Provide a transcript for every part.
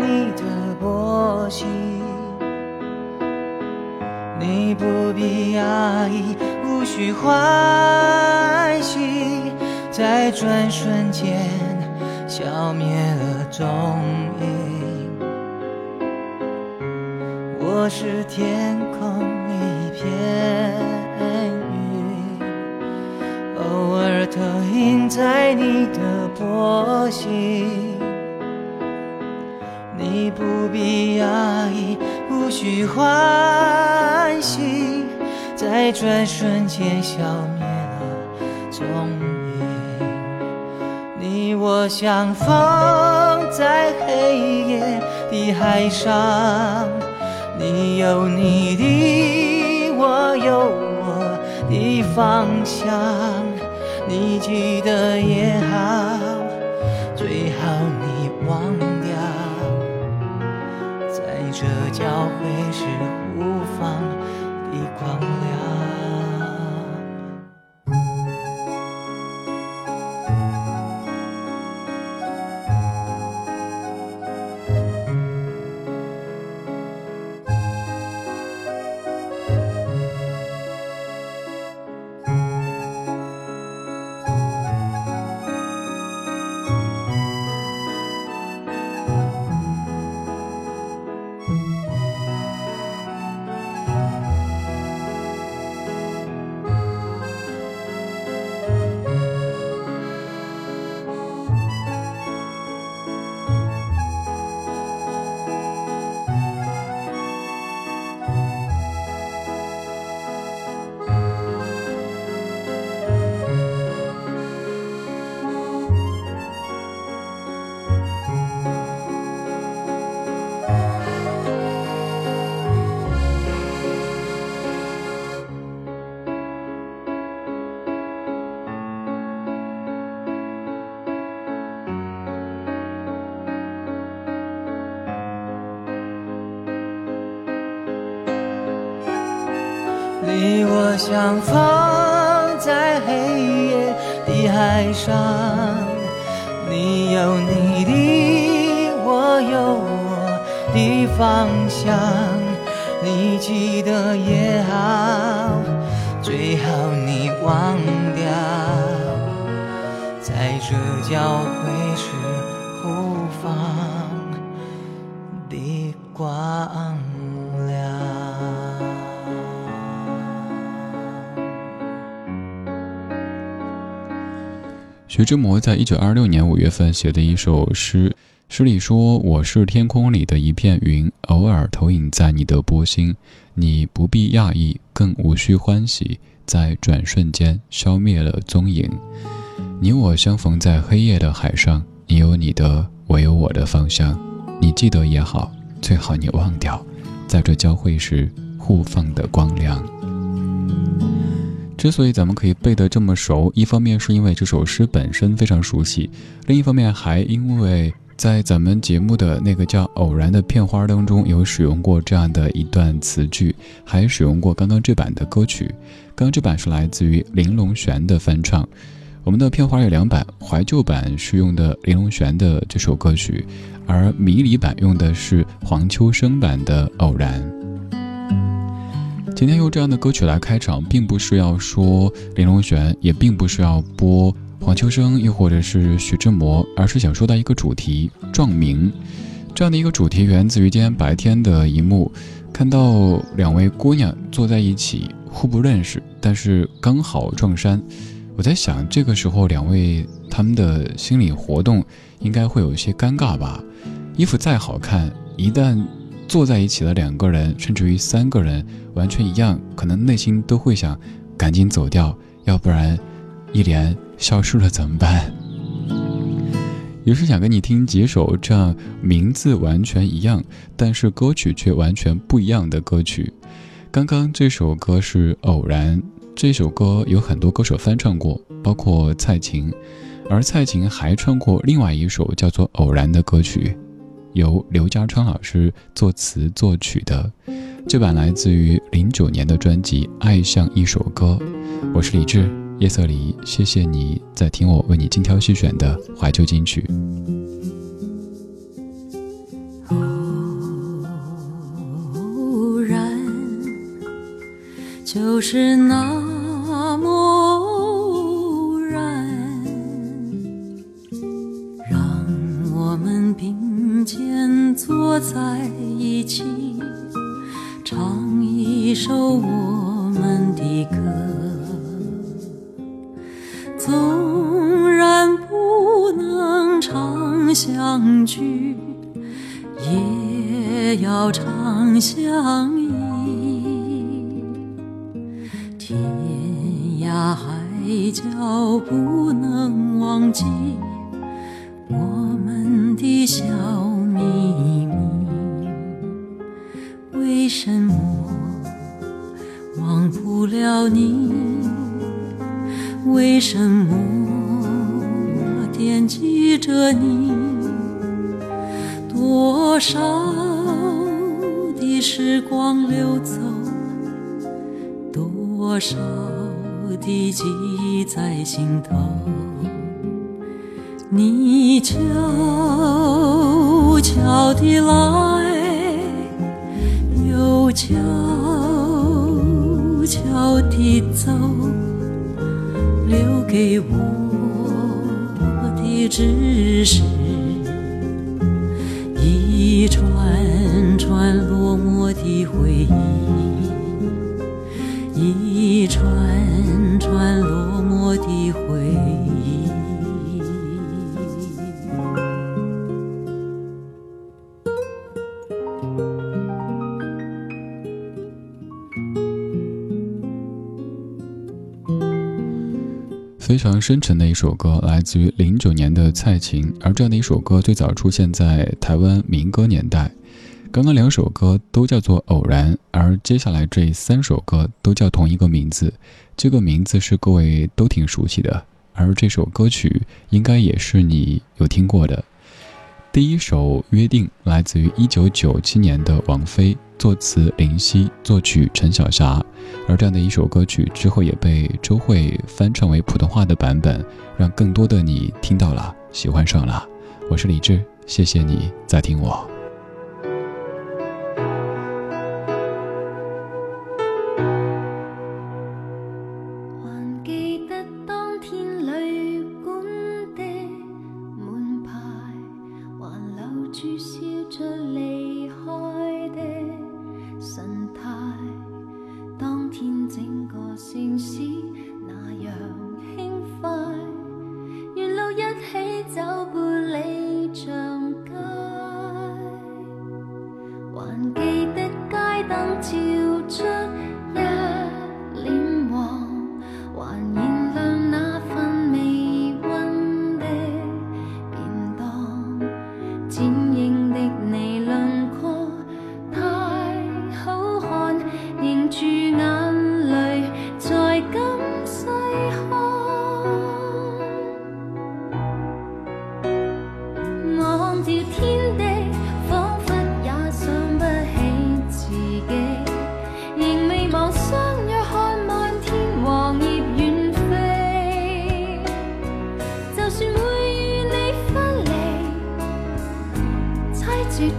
你的波心。你不必压抑，无需欢喜，在转瞬间消灭了踪影。我是天空一片云。偶尔投影在你的波心，不必压抑，无需欢喜，在转瞬间消灭了踪影。你我相逢在黑夜的海上，你有你的，我有我的方向。你记得也好，最好你忘你我相逢在黑夜的海上，你有你的，我有我的方向。你记得也好，最好你忘掉，在这交汇时徐志摩在一九二六年五月份写的一首诗，诗里说：“我是天空里的一片云，偶尔投影在你的波心。你不必讶异，更无需欢喜，在转瞬间消灭了踪影。你我相逢在黑夜的海上，你有你的，我有我的方向。你记得也好，最好你忘掉，在这交汇时互放的光亮。”之所以咱们可以背得这么熟，一方面是因为这首诗本身非常熟悉，另一方面还因为在咱们节目的那个叫《偶然》的片花当中有使用过这样的一段词句，还使用过刚刚这版的歌曲。刚刚这版是来自于林隆璇的翻唱。我们的片花有两版，怀旧版是用的林隆璇的这首歌曲，而迷离版用的是黄秋生版的《偶然》。今天用这样的歌曲来开场，并不是要说林隆璇，也并不是要播黄秋生，又或者是徐志摩，而是想说到一个主题——撞名。这样的一个主题源自于今天白天的一幕，看到两位姑娘坐在一起，互不认识，但是刚好撞衫。我在想，这个时候两位他们的心理活动应该会有一些尴尬吧？衣服再好看，一旦坐在一起的两个人，甚至于三个人完全一样，可能内心都会想赶紧走掉，要不然一连消失了怎么办？于是想跟你听几首这样名字完全一样，但是歌曲却完全不一样的歌曲。刚刚这首歌是《偶然》，这首歌有很多歌手翻唱过，包括蔡琴，而蔡琴还唱过另外一首叫做《偶然》的歌曲，由刘家昌老师作词作曲的。这版来自于零九年的专辑《爱像一首歌》。我是李志，夜色里，谢谢你在听我为你精挑细选的怀旧金曲。偶然就是那在你？为什么惦记着你？多少的时光流走，多少。的记忆在心头，你悄悄地来，又悄悄地走，留给我的只是非常深沉的一首歌，来自于零九年的蔡琴。而这样的一首歌最早出现在台湾民歌年代。刚刚两首歌都叫做偶然，而接下来这三首歌都叫同一个名字。这个名字是各位都挺熟悉的，而这首歌曲应该也是你有听过的。第一首《约定》来自于一九九七年的王菲，作词林夕，作曲陈小霞。而这样的一首歌曲之后也被周蕙翻唱为普通话的版本，让更多的你听到了，喜欢上了。我是李志，谢谢你在听我。还记得街灯照出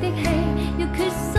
的戏要决心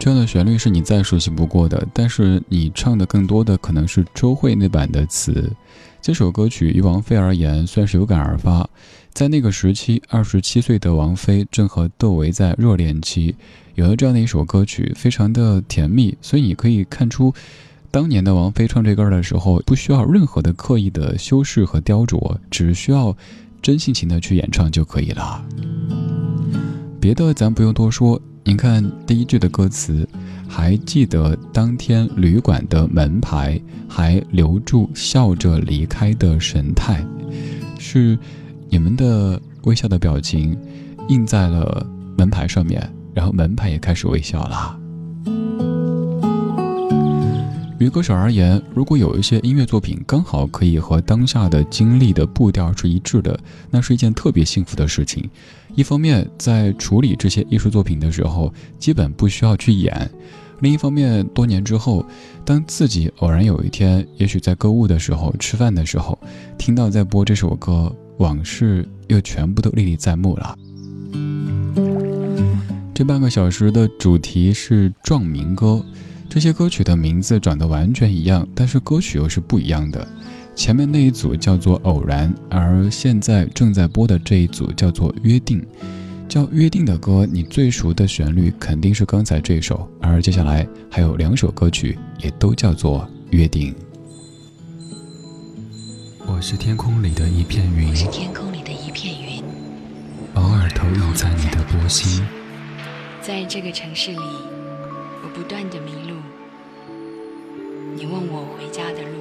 这样的旋律是你再熟悉不过的，但是你唱的更多的可能是周蕙那版的词。这首歌曲于王菲而言算是有感而发，在那个时期，二十七岁的王菲正和窦唯在热恋期，有了这样的一首歌曲，非常的甜蜜。所以你可以看出，当年的王菲唱这歌的时候，不需要任何的刻意的修饰和雕琢，只需要真性情的去演唱就可以了。别的咱不用多说。您看第一句的歌词，还记得当天旅馆的门牌，还留住笑着离开的神态，是你们的微笑的表情印在了门牌上面，然后门牌也开始微笑啦。于歌手而言，如果有一些音乐作品刚好可以和当下的经历的步调是一致的，那是一件特别幸福的事情。一方面，在处理这些艺术作品的时候，基本不需要去演；另一方面，多年之后，当自己偶然有一天，也许在购物的时候、吃饭的时候，听到在播这首歌，往事又全部都历历在目了。这半个小时的主题是壮民歌。这些歌曲的名字长得完全一样，但是歌曲又是不一样的。前面那一组叫做《偶然》，而现在正在播的这一组叫做《约定》。叫《约定》的歌，你最熟的旋律肯定是刚才这首，而接下来还有两首歌曲也都叫做《约定》。我是天空里的一片云，我是天空里的一片云，偶尔投影在你的波心。在这个城市里，我不断的迷路。你问我回家的路，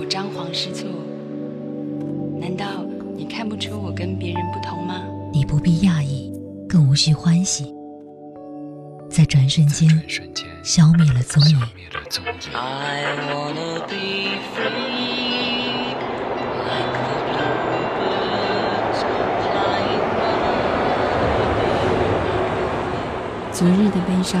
我张皇失措。难道你看不出我跟别人不同吗？你不必讶异，更无需欢喜，在转瞬间消灭了踪影。昨日的悲伤，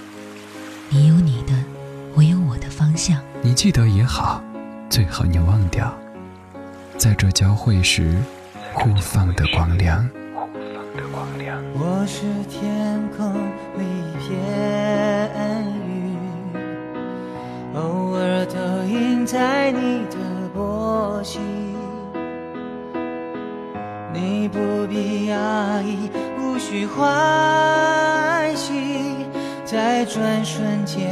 记得也好。最好你忘掉，在这交汇时互放的光亮。我是天空里一片云，偶尔投影在你的波心。你不必压抑，无需欢喜，在转瞬间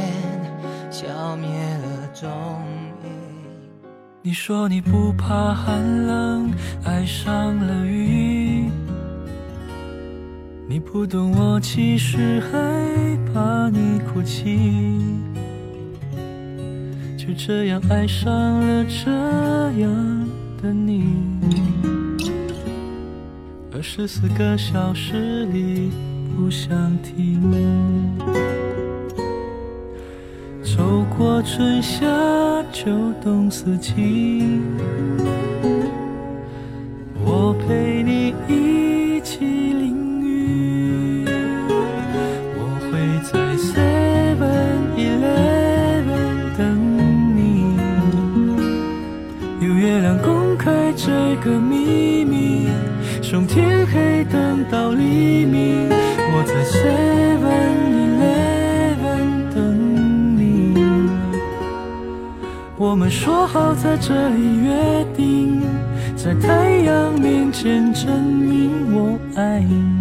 消灭了踪。你说你不怕寒冷，爱上了雨。你不懂我其实害怕你哭泣，就这样爱上了这样的你。二十四个小时里不想停。过春夏秋冬四季，我陪你一起淋雨。我会在 Seven Eleven 等你。有月亮公开这个秘密，从天黑等到黎明。我在 Seven 我们说好在这里约定，在太阳面前证明我爱你。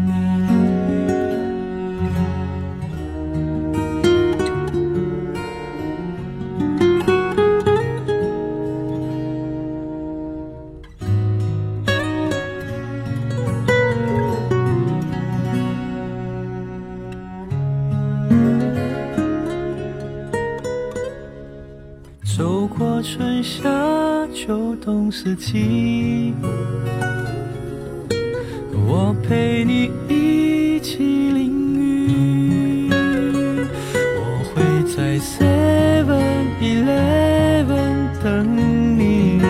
春夏秋冬四季，我陪你一起淋雨。我会在 Seven Eleven 等你。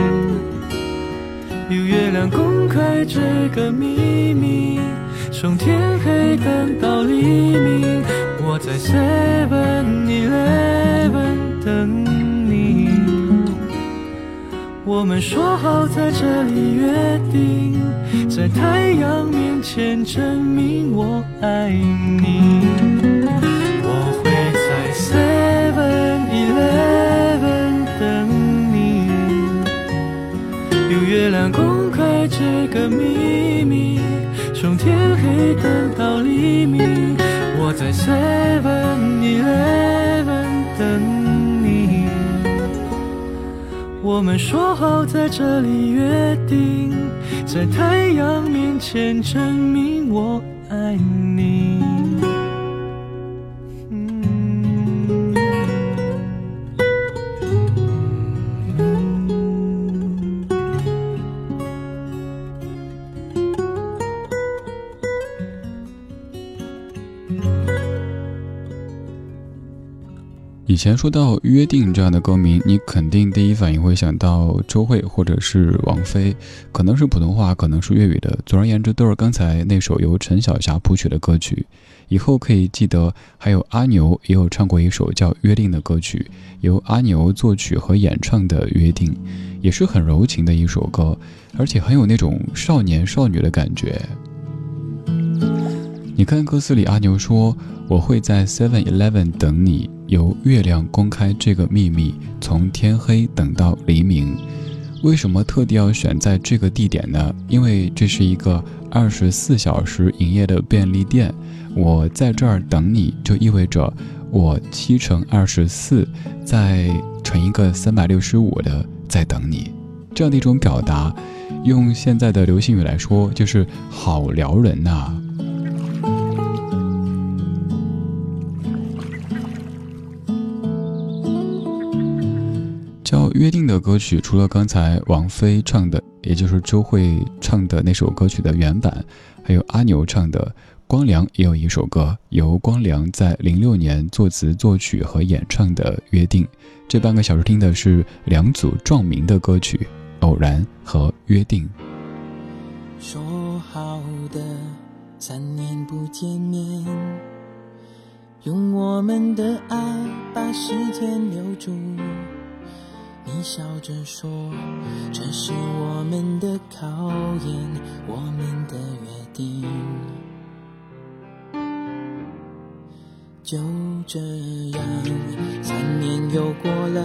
有月亮公开这个秘密，从天黑等到黎明。我在 Seven Eleven 等。我们说好在这里约定，在太阳面前证明我爱你。我会在 Seven Eleven 等你。有月亮公开这个秘密，从天黑等到黎明。我在我们说好在这里约定，在太阳面前证明我爱你。以前说到《约定》这样的歌名，你肯定第一反应会想到周蕙或者是王菲，可能是普通话，可能是粤语的。总而言之，都是刚才那首由陈小霞谱曲的歌曲。以后可以记得，还有阿牛也有唱过一首叫《约定》的歌曲，由阿牛作曲和演唱的《约定》，也是很柔情的一首歌，而且很有那种少年少女的感觉。你看歌词里，阿牛说：“我会在 Seven Eleven 等你。”由月亮公开这个秘密，从天黑等到黎明。为什么特地要选在这个地点呢？因为这是一个二十四小时营业的便利店。我在这儿等你，就意味着我七乘二十四再乘一个三百六十五的在等你。这样的一种表达，用现在的流行语来说，就是好撩人呐。叫《约定》的歌曲，除了刚才王菲唱的，也就是周蕙唱的那首歌曲的原版，还有阿牛唱的，光良也有一首歌，由光良在零六年作词作曲和演唱的《约定》。这半个小时听的是两组壮名的歌曲，《偶然》和《约定》。说好的三年不见面，用我们的爱把时间留住。你笑着说：“这是我们的考验，我们的约定。”就这样，三年又过了，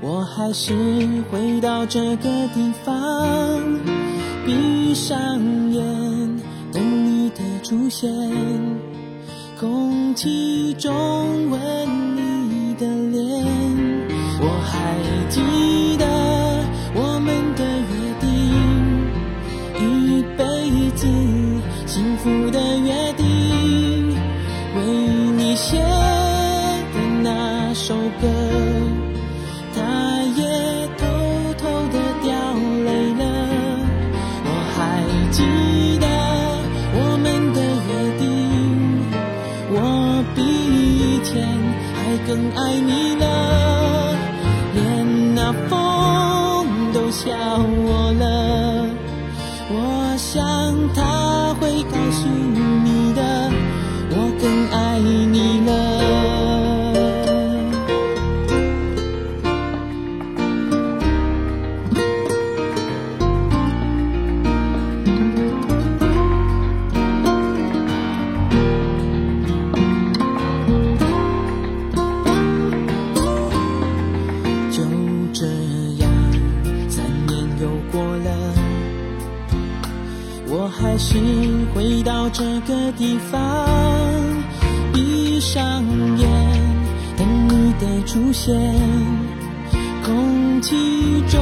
我还是回到这个地方，闭上眼等你的出现，空气中闻地方，闭上眼，等你的出现，空气中